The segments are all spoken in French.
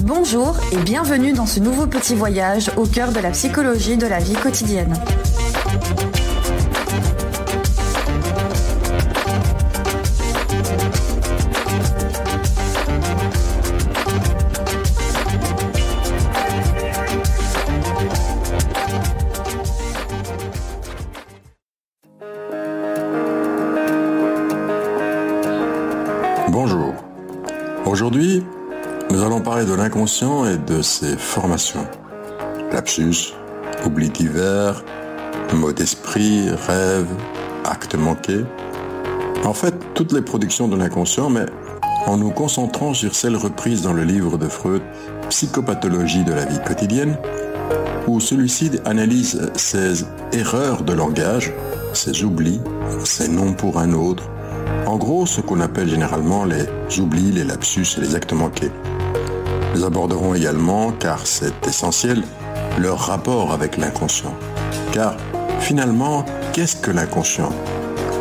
Bonjour et bienvenue dans ce nouveau petit voyage au cœur de la psychologie de la vie quotidienne. Bonjour. Aujourd'hui, nous allons parler de l'inconscient et de ses formations. Lapsus, oubli divers, mot d'esprit, rêve, actes manqués. En fait, toutes les productions de l'inconscient, mais en nous concentrant sur celles reprises dans le livre de Freud, Psychopathologie de la vie quotidienne, où celui-ci analyse ses erreurs de langage, ses oublis, ses noms pour un autre, en gros ce qu'on appelle généralement les oublis, les lapsus et les actes manqués. Nous aborderons également, car c'est essentiel, leur rapport avec l'inconscient. Car finalement, qu'est-ce que l'inconscient?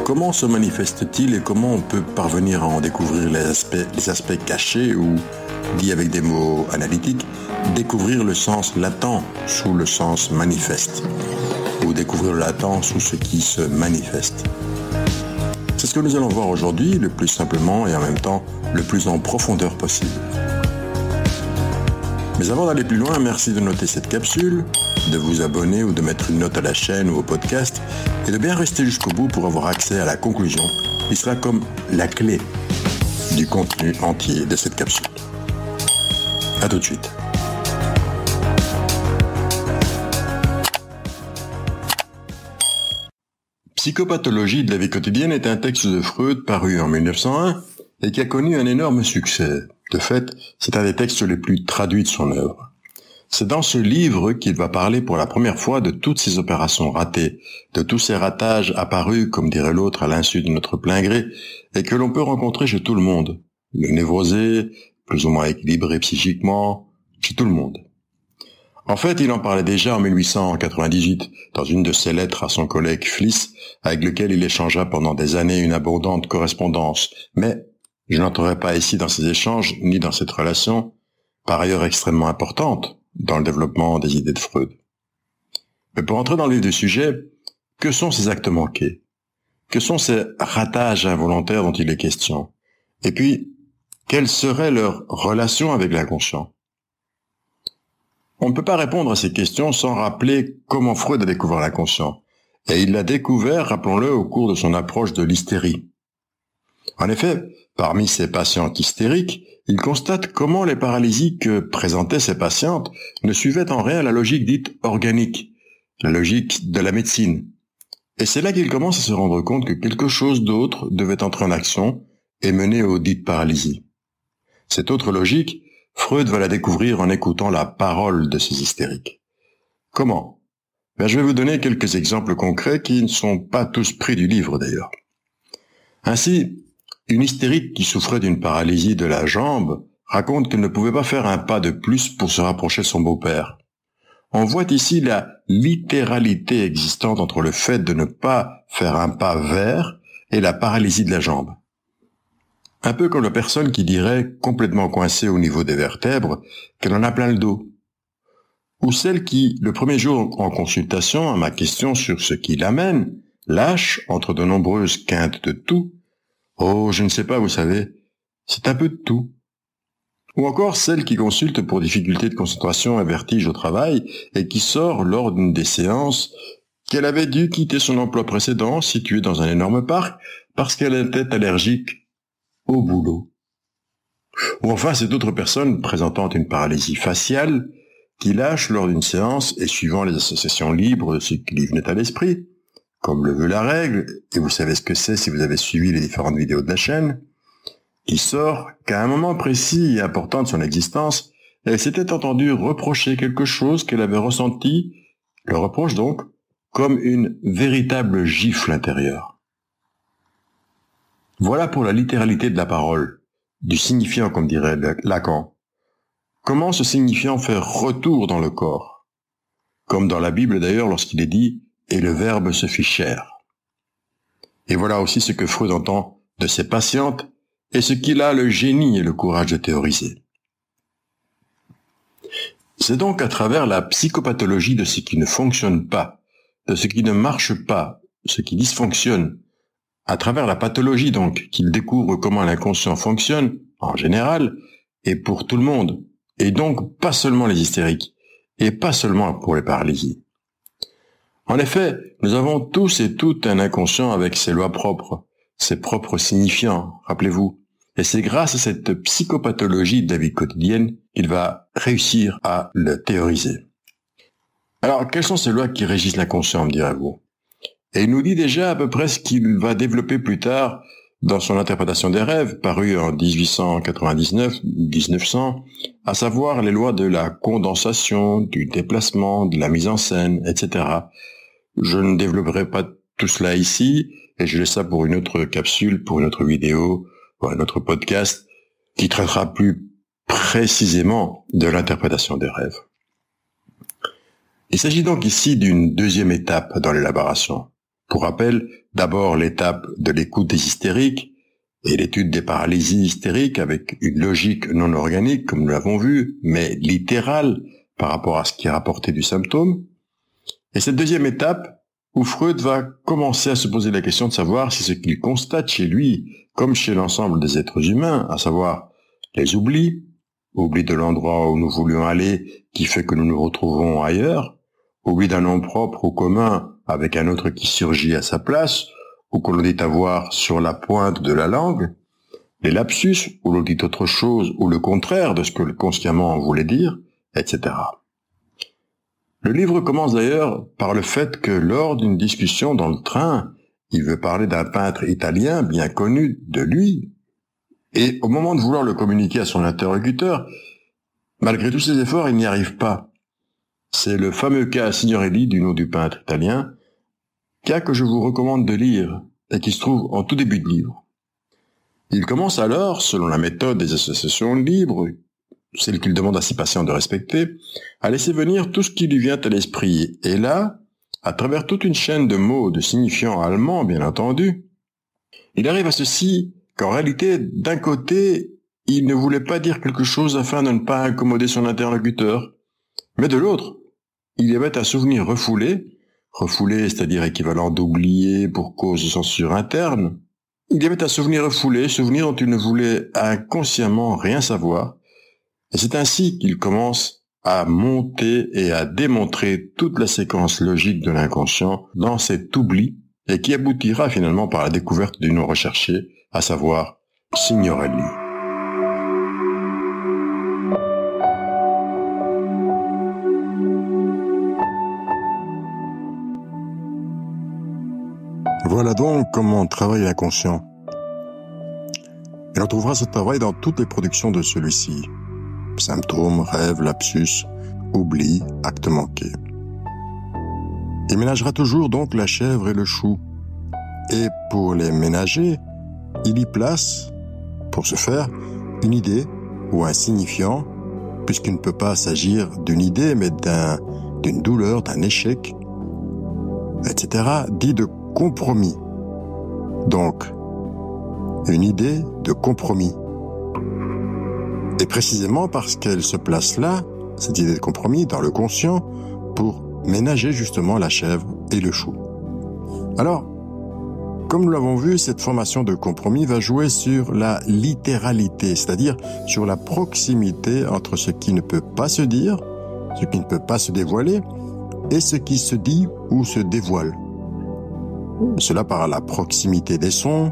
Comment se manifeste-t-il et comment on peut parvenir à en découvrir les aspects, les aspects cachés ou, dit avec des mots analytiques, découvrir le sens latent sous le sens manifeste ou découvrir le latent sous ce qui se manifeste? C'est ce que nous allons voir aujourd'hui le plus simplement et en même temps le plus en profondeur possible. Mais avant d'aller plus loin, merci de noter cette capsule, de vous abonner ou de mettre une note à la chaîne ou au podcast et de bien rester jusqu'au bout pour avoir accès à la conclusion qui sera comme la clé du contenu entier de cette capsule. A tout de suite. Psychopathologie de la vie quotidienne est un texte de Freud paru en 1901 et qui a connu un énorme succès. De fait, c'est un des textes les plus traduits de son œuvre. C'est dans ce livre qu'il va parler pour la première fois de toutes ces opérations ratées, de tous ces ratages apparus, comme dirait l'autre, à l'insu de notre plein gré, et que l'on peut rencontrer chez tout le monde. Le névrosé, plus ou moins équilibré psychiquement, chez tout le monde. En fait, il en parlait déjà en 1898 dans une de ses lettres à son collègue Fliss, avec lequel il échangea pendant des années une abondante correspondance. Mais je n'entrerai pas ici dans ces échanges, ni dans cette relation, par ailleurs extrêmement importante dans le développement des idées de Freud. Mais pour entrer dans le vif du sujet, que sont ces actes manqués? Que sont ces ratages involontaires dont il est question? Et puis, quelle serait leur relation avec l'inconscient? On ne peut pas répondre à ces questions sans rappeler comment Freud a découvert l'inconscient. Et il l'a découvert, rappelons-le, au cours de son approche de l'hystérie. En effet, Parmi ces patientes hystériques, il constate comment les paralysies que présentaient ces patientes ne suivaient en rien la logique dite organique, la logique de la médecine. Et c'est là qu'il commence à se rendre compte que quelque chose d'autre devait entrer en action et mener aux dites paralysies. Cette autre logique, Freud va la découvrir en écoutant la parole de ces hystériques. Comment? Ben, Je vais vous donner quelques exemples concrets qui ne sont pas tous pris du livre d'ailleurs. Ainsi, une hystérique qui souffrait d'une paralysie de la jambe raconte qu'elle ne pouvait pas faire un pas de plus pour se rapprocher de son beau-père. On voit ici la littéralité existante entre le fait de ne pas faire un pas vers et la paralysie de la jambe. Un peu comme la personne qui dirait, complètement coincée au niveau des vertèbres, qu'elle en a plein le dos. Ou celle qui, le premier jour en consultation à ma question sur ce qui l'amène, lâche, entre de nombreuses quintes de tout, Oh, je ne sais pas, vous savez, c'est un peu de tout. Ou encore celle qui consulte pour difficultés de concentration et vertige au travail et qui sort lors d'une des séances qu'elle avait dû quitter son emploi précédent situé dans un énorme parc parce qu'elle était allergique boulot. Ou enfin cette autre personne présentant une paralysie faciale qui lâche lors d'une séance et suivant les associations libres de ce qui lui venait à l'esprit, comme le veut la règle, et vous savez ce que c'est si vous avez suivi les différentes vidéos de la chaîne, il sort qu'à un moment précis et important de son existence, elle s'était entendue reprocher quelque chose qu'elle avait ressenti, le reproche donc, comme une véritable gifle intérieure. Voilà pour la littéralité de la parole, du signifiant comme dirait Lacan. Comment ce signifiant fait retour dans le corps? Comme dans la Bible d'ailleurs lorsqu'il est dit « et le Verbe se fit chair ». Et voilà aussi ce que Freud entend de ses patientes et ce qu'il a le génie et le courage de théoriser. C'est donc à travers la psychopathologie de ce qui ne fonctionne pas, de ce qui ne marche pas, ce qui dysfonctionne, à travers la pathologie donc, qu'il découvre comment l'inconscient fonctionne, en général, et pour tout le monde, et donc pas seulement les hystériques, et pas seulement pour les paralysies. En effet, nous avons tous et toutes un inconscient avec ses lois propres, ses propres signifiants, rappelez-vous, et c'est grâce à cette psychopathologie de la vie quotidienne qu'il va réussir à le théoriser. Alors, quelles sont ces lois qui régissent l'inconscient, me direz-vous? Et il nous dit déjà à peu près ce qu'il va développer plus tard dans son interprétation des rêves, paru en 1899-1900, à savoir les lois de la condensation, du déplacement, de la mise en scène, etc. Je ne développerai pas tout cela ici, et je laisse ça pour une autre capsule, pour une autre vidéo, notre podcast qui traitera plus précisément de l'interprétation des rêves. Il s'agit donc ici d'une deuxième étape dans l'élaboration. Pour rappel, d'abord l'étape de l'écoute des hystériques et l'étude des paralysies hystériques avec une logique non organique, comme nous l'avons vu, mais littérale par rapport à ce qui est rapporté du symptôme. Et cette deuxième étape, où Freud va commencer à se poser la question de savoir si ce qu'il constate chez lui, comme chez l'ensemble des êtres humains, à savoir les oublis, oubli de l'endroit où nous voulions aller qui fait que nous nous retrouvons ailleurs, oubli d'un nom propre ou commun avec un autre qui surgit à sa place, ou que l'on dit avoir sur la pointe de la langue, les lapsus, où l'on dit autre chose ou le contraire de ce que consciemment voulait dire, etc. Le livre commence d'ailleurs par le fait que lors d'une discussion dans le train, il veut parler d'un peintre italien bien connu de lui, et au moment de vouloir le communiquer à son interlocuteur, malgré tous ses efforts, il n'y arrive pas. C'est le fameux cas Signorelli du nom du peintre italien, cas que je vous recommande de lire et qui se trouve en tout début de livre. Il commence alors, selon la méthode des associations libres, celle qu'il demande à ses patients de respecter, à laisser venir tout ce qui lui vient à l'esprit. Et là, à travers toute une chaîne de mots, de signifiants allemands, bien entendu, il arrive à ceci qu'en réalité, d'un côté, il ne voulait pas dire quelque chose afin de ne pas incommoder son interlocuteur, mais de l'autre, il y avait un souvenir refoulé, refoulé, c'est-à-dire équivalent d'oublier pour cause de censure interne, il y avait un souvenir refoulé, souvenir dont il ne voulait inconsciemment rien savoir, et c'est ainsi qu'il commence à monter et à démontrer toute la séquence logique de l'inconscient dans cet oubli et qui aboutira finalement par la découverte du nom recherché, à savoir Signorelli. Voilà donc comment travaille l'inconscient. Et on trouvera ce travail dans toutes les productions de celui-ci symptômes, rêves, lapsus, oubli, acte manqué. Il ménagera toujours donc la chèvre et le chou. Et pour les ménager, il y place, pour ce faire, une idée ou un signifiant, puisqu'il ne peut pas s'agir d'une idée, mais d'un, d'une douleur, d'un échec, etc., dit de compromis. Donc, une idée de compromis. Et précisément parce qu'elle se place là, cette idée de compromis, dans le conscient, pour ménager justement la chèvre et le chou. Alors, comme nous l'avons vu, cette formation de compromis va jouer sur la littéralité, c'est-à-dire sur la proximité entre ce qui ne peut pas se dire, ce qui ne peut pas se dévoiler, et ce qui se dit ou se dévoile. Cela par la proximité des sons,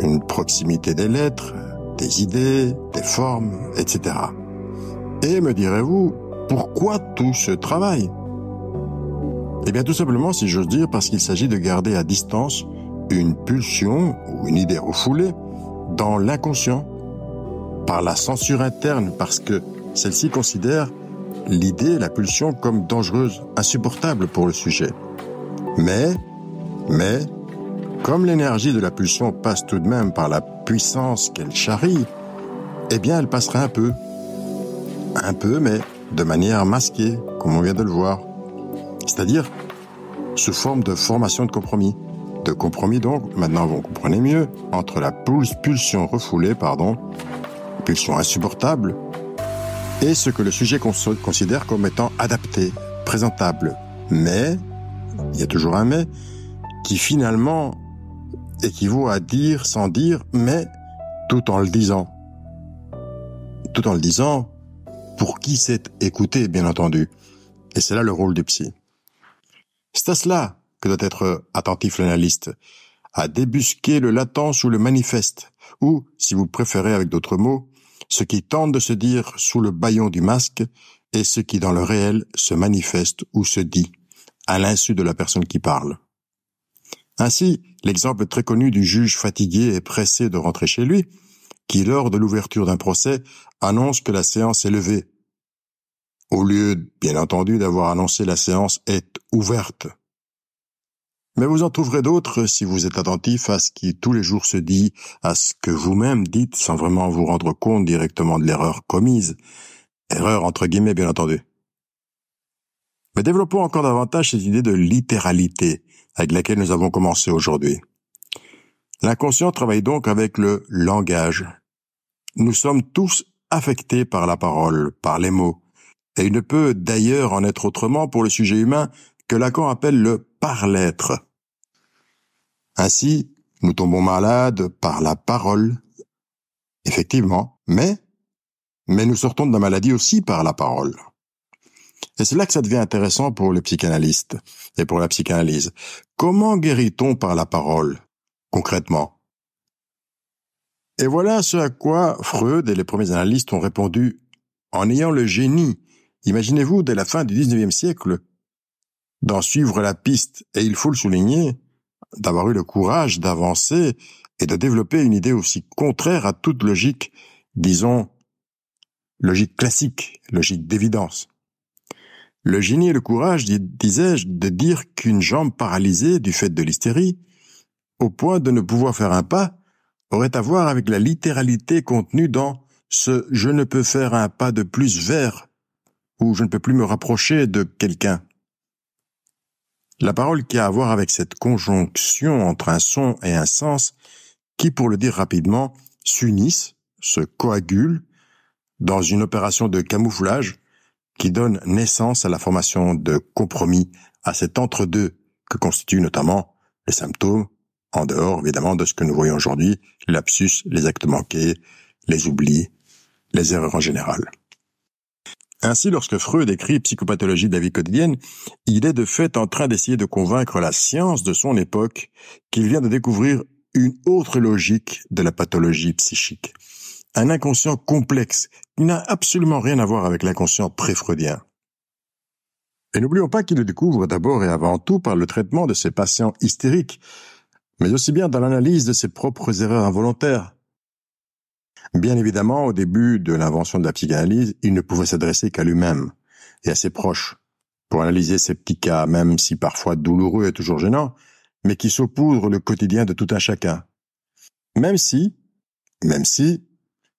une proximité des lettres, des idées, des formes, etc. Et me direz-vous, pourquoi tout ce travail? Eh bien tout simplement, si j'ose dire, parce qu'il s'agit de garder à distance une pulsion ou une idée refoulée dans l'inconscient, par la censure interne, parce que celle-ci considère l'idée, la pulsion comme dangereuse, insupportable pour le sujet. Mais, mais, comme l'énergie de la pulsion passe tout de même par la puissance qu'elle charrie, eh bien elle passera un peu. Un peu, mais de manière masquée, comme on vient de le voir. C'est-à-dire sous forme de formation de compromis. De compromis donc, maintenant vous comprenez mieux, entre la pulsion refoulée, pardon, pulsion insupportable, et ce que le sujet considère comme étant adapté, présentable. Mais, il y a toujours un mais, qui finalement équivaut à dire sans dire, mais tout en le disant. Tout en le disant, pour qui c'est écouté, bien entendu. Et c'est là le rôle du psy. C'est à cela que doit être attentif l'analyste, à débusquer le latent sous le manifeste, ou, si vous préférez avec d'autres mots, ce qui tente de se dire sous le baillon du masque et ce qui dans le réel se manifeste ou se dit, à l'insu de la personne qui parle. Ainsi, l'exemple très connu du juge fatigué et pressé de rentrer chez lui, qui lors de l'ouverture d'un procès annonce que la séance est levée, au lieu, bien entendu, d'avoir annoncé la séance est ouverte. Mais vous en trouverez d'autres si vous êtes attentif à ce qui tous les jours se dit, à ce que vous-même dites sans vraiment vous rendre compte directement de l'erreur commise. Erreur entre guillemets, bien entendu. Mais développons encore davantage cette idée de littéralité avec laquelle nous avons commencé aujourd'hui. L'inconscient travaille donc avec le langage. Nous sommes tous affectés par la parole, par les mots, et il ne peut d'ailleurs en être autrement pour le sujet humain que Lacan appelle le par-l'être. Ainsi, nous tombons malades par la parole. Effectivement, mais, mais nous sortons de la maladie aussi par la parole. Et c'est là que ça devient intéressant pour les psychanalystes et pour la psychanalyse. Comment guérit-on par la parole, concrètement? Et voilà ce à quoi Freud et les premiers analystes ont répondu en ayant le génie Imaginez-vous, dès la fin du XIXe siècle, d'en suivre la piste, et il faut le souligner, d'avoir eu le courage d'avancer et de développer une idée aussi contraire à toute logique, disons, logique classique, logique d'évidence. Le génie et le courage, disais-je, de dire qu'une jambe paralysée du fait de l'hystérie, au point de ne pouvoir faire un pas, aurait à voir avec la littéralité contenue dans ce je ne peux faire un pas de plus vers où je ne peux plus me rapprocher de quelqu'un. La parole qui a à voir avec cette conjonction entre un son et un sens qui, pour le dire rapidement, s'unissent, se coagulent dans une opération de camouflage qui donne naissance à la formation de compromis à cet entre-deux que constituent notamment les symptômes, en dehors évidemment de ce que nous voyons aujourd'hui, lapsus, les actes manqués, les oublis, les erreurs en général. Ainsi, lorsque Freud écrit Psychopathologie de la vie quotidienne, il est de fait en train d'essayer de convaincre la science de son époque qu'il vient de découvrir une autre logique de la pathologie psychique. Un inconscient complexe n'a absolument rien à voir avec l'inconscient pré-freudien. Et n'oublions pas qu'il le découvre d'abord et avant tout par le traitement de ses patients hystériques, mais aussi bien dans l'analyse de ses propres erreurs involontaires, Bien évidemment, au début de l'invention de la psychanalyse, il ne pouvait s'adresser qu'à lui-même et à ses proches pour analyser ces petits cas, même si parfois douloureux et toujours gênants, mais qui saupoudrent le quotidien de tout un chacun. Même si, même si,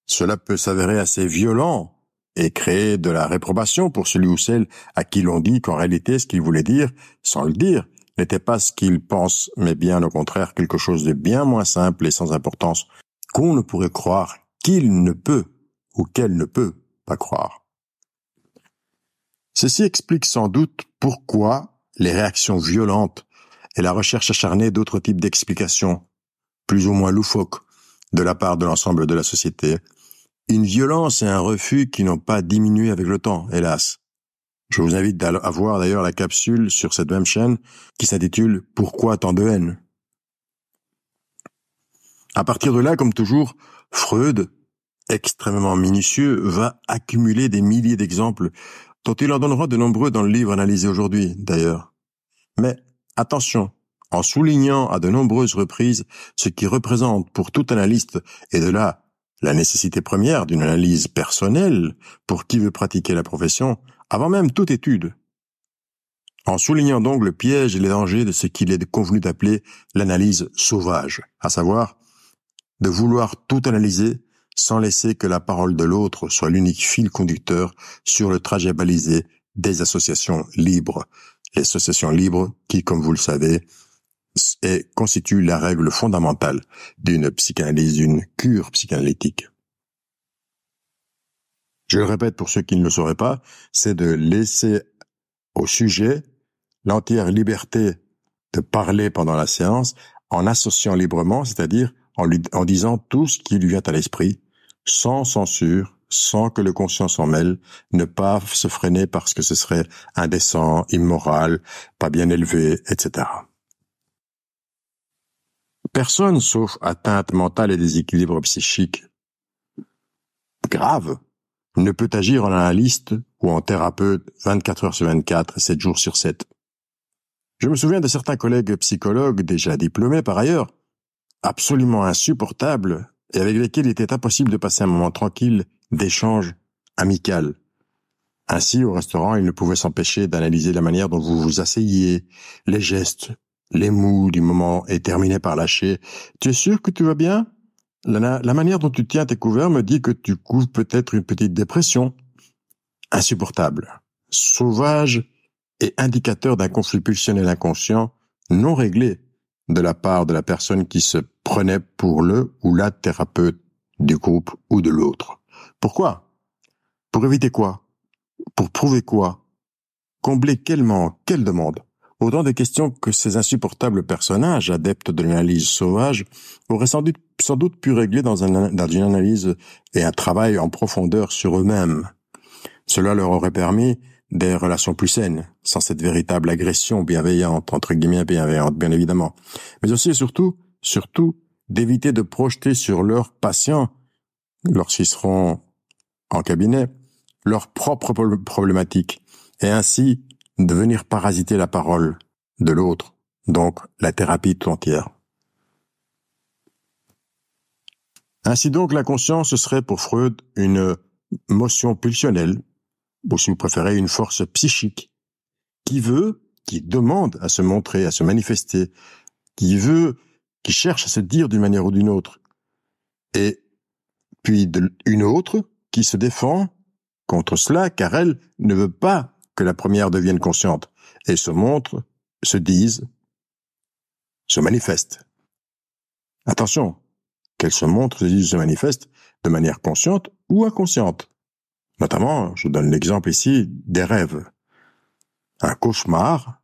cela peut s'avérer assez violent et créer de la réprobation pour celui ou celle à qui l'on dit qu'en réalité ce qu'il voulait dire, sans le dire, n'était pas ce qu'il pense, mais bien au contraire quelque chose de bien moins simple et sans importance qu'on ne pourrait croire qu'il ne peut ou qu'elle ne peut pas croire. Ceci explique sans doute pourquoi les réactions violentes et la recherche acharnée d'autres types d'explications, plus ou moins loufoques, de la part de l'ensemble de la société, une violence et un refus qui n'ont pas diminué avec le temps, hélas. Je vous invite à voir d'ailleurs la capsule sur cette même chaîne qui s'intitule Pourquoi tant de haine? À partir de là, comme toujours, Freud, extrêmement minutieux, va accumuler des milliers d'exemples dont il en donnera de nombreux dans le livre analysé aujourd'hui, d'ailleurs. Mais attention, en soulignant à de nombreuses reprises ce qui représente pour tout analyste, et de là la nécessité première d'une analyse personnelle pour qui veut pratiquer la profession, avant même toute étude. En soulignant donc le piège et les dangers de ce qu'il est convenu d'appeler l'analyse sauvage, à savoir de vouloir tout analyser sans laisser que la parole de l'autre soit l'unique fil conducteur sur le trajet balisé des associations libres. Les associations libres qui, comme vous le savez, et constituent la règle fondamentale d'une psychanalyse, d'une cure psychanalytique. Je le répète pour ceux qui ne le sauraient pas, c'est de laisser au sujet l'entière liberté de parler pendant la séance en associant librement, c'est-à-dire en, lui, en disant tout ce qui lui vient à l'esprit, sans censure, sans que le conscient s'en mêle, ne pas se freiner parce que ce serait indécent, immoral, pas bien élevé, etc. Personne, sauf atteinte mentale et déséquilibre psychique grave, ne peut agir en analyste ou en thérapeute 24 heures sur 24, 7 jours sur 7. Je me souviens de certains collègues psychologues déjà diplômés par ailleurs, absolument insupportables et avec lesquels il était impossible de passer un moment tranquille d'échange amical. Ainsi, au restaurant, il ne pouvait s'empêcher d'analyser la manière dont vous vous asseyez, les gestes, les mous du moment et terminer par lâcher. Tu es sûr que tu vas bien? La, la manière dont tu tiens tes couverts me dit que tu couvres peut-être une petite dépression. Insupportable. Sauvage et indicateur d'un conflit pulsionnel inconscient non réglé de la part de la personne qui se prenait pour le ou la thérapeute du groupe ou de l'autre. Pourquoi? Pour éviter quoi? Pour prouver quoi? Combler quel manque? Quelle demande? Autant de questions que ces insupportables personnages, adeptes de l'analyse sauvage, auraient sans doute, pu régler dans, dans une analyse et un travail en profondeur sur eux-mêmes. Cela leur aurait permis des relations plus saines, sans cette véritable agression bienveillante, entre guillemets bienveillante, bien évidemment. Mais aussi et surtout, surtout, d'éviter de projeter sur leurs patients, lorsqu'ils seront en cabinet, leurs propres problématiques, et ainsi de venir parasiter la parole de l'autre, donc la thérapie tout entière. Ainsi donc, la conscience serait pour Freud une motion pulsionnelle ou si vous préférez, une force psychique, qui veut, qui demande à se montrer, à se manifester, qui veut, qui cherche à se dire d'une manière ou d'une autre, et puis une autre qui se défend contre cela, car elle ne veut pas que la première devienne consciente, et se montre, se dise, se manifeste. Attention, qu'elle se montre, se dise, se manifeste de manière consciente ou inconsciente. Notamment, je donne l'exemple ici des rêves. Un cauchemar,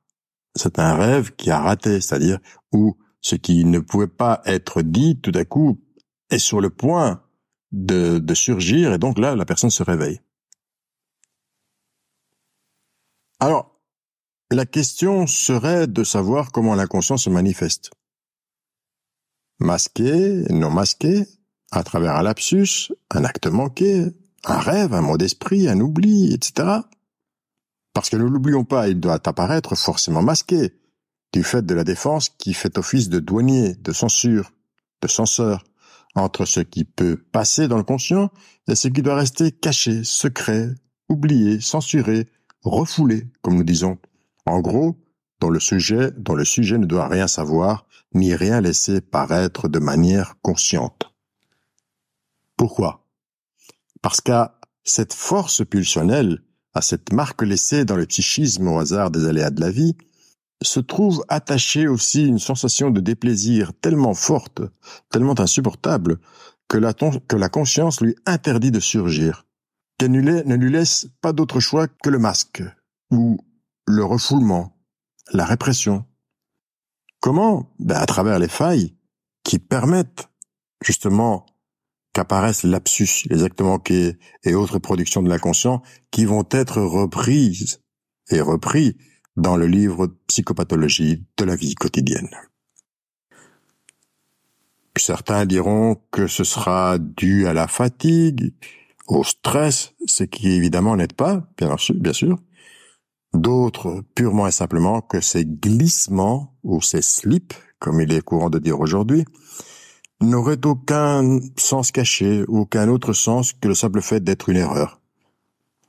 c'est un rêve qui a raté, c'est-à-dire où ce qui ne pouvait pas être dit tout à coup est sur le point de, de surgir et donc là, la personne se réveille. Alors, la question serait de savoir comment l'inconscient se manifeste. Masqué, non masqué, à travers un lapsus, un acte manqué, un rêve, un mot d'esprit, un oubli, etc. Parce que ne l'oublions pas, il doit apparaître forcément masqué, du fait de la défense qui fait office de douanier, de censure, de censeur, entre ce qui peut passer dans le conscient et ce qui doit rester caché, secret, oublié, censuré, refoulé, comme nous disons. En gros, dont le sujet, dont le sujet ne doit rien savoir, ni rien laisser paraître de manière consciente. Pourquoi? Parce qu'à cette force pulsionnelle, à cette marque laissée dans le psychisme au hasard des aléas de la vie, se trouve attachée aussi une sensation de déplaisir tellement forte, tellement insupportable, que la, que la conscience lui interdit de surgir, ne lui laisse pas d'autre choix que le masque, ou le refoulement, la répression. Comment? Ben À travers les failles qui permettent justement qu'apparaissent lapsus, les actes manqués et autres productions de l'inconscient qui vont être reprises et repris dans le livre Psychopathologie de la vie quotidienne. Certains diront que ce sera dû à la fatigue, au stress, ce qui évidemment n'est pas, bien sûr, bien sûr. D'autres purement et simplement que ces glissements ou ces slips, comme il est courant de dire aujourd'hui, n'aurait aucun sens caché, aucun autre sens que le simple fait d'être une erreur.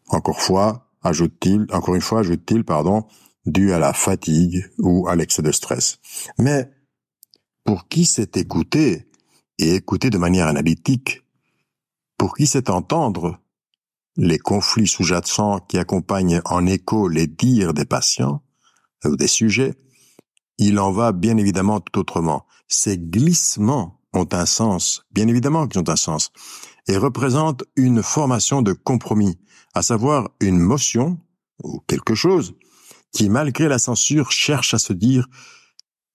Encore fois, ajoute-t-il, encore une fois, ajoute-t-il, pardon, dû à la fatigue ou à l'excès de stress. Mais pour qui s'est écouté et écouté de manière analytique pour qui sait entendre les conflits sous-jacents qui accompagnent en écho les dires des patients ou des sujets, il en va bien évidemment tout autrement. Ces glissements ont un sens, bien évidemment qu'ils ont un sens, et représentent une formation de compromis, à savoir une motion ou quelque chose qui, malgré la censure, cherche à se dire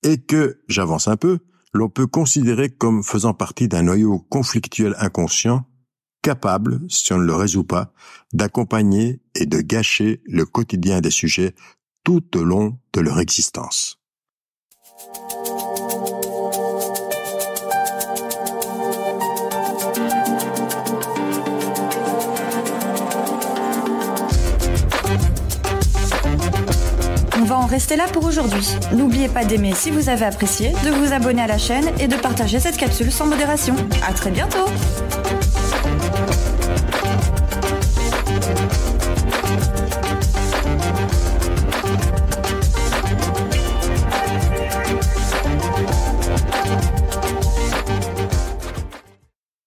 et que, j'avance un peu, l'on peut considérer comme faisant partie d'un noyau conflictuel inconscient, capable, si on ne le résout pas, d'accompagner et de gâcher le quotidien des sujets tout au long de leur existence. On va en rester là pour aujourd'hui. N'oubliez pas d'aimer si vous avez apprécié, de vous abonner à la chaîne et de partager cette capsule sans modération. À très bientôt!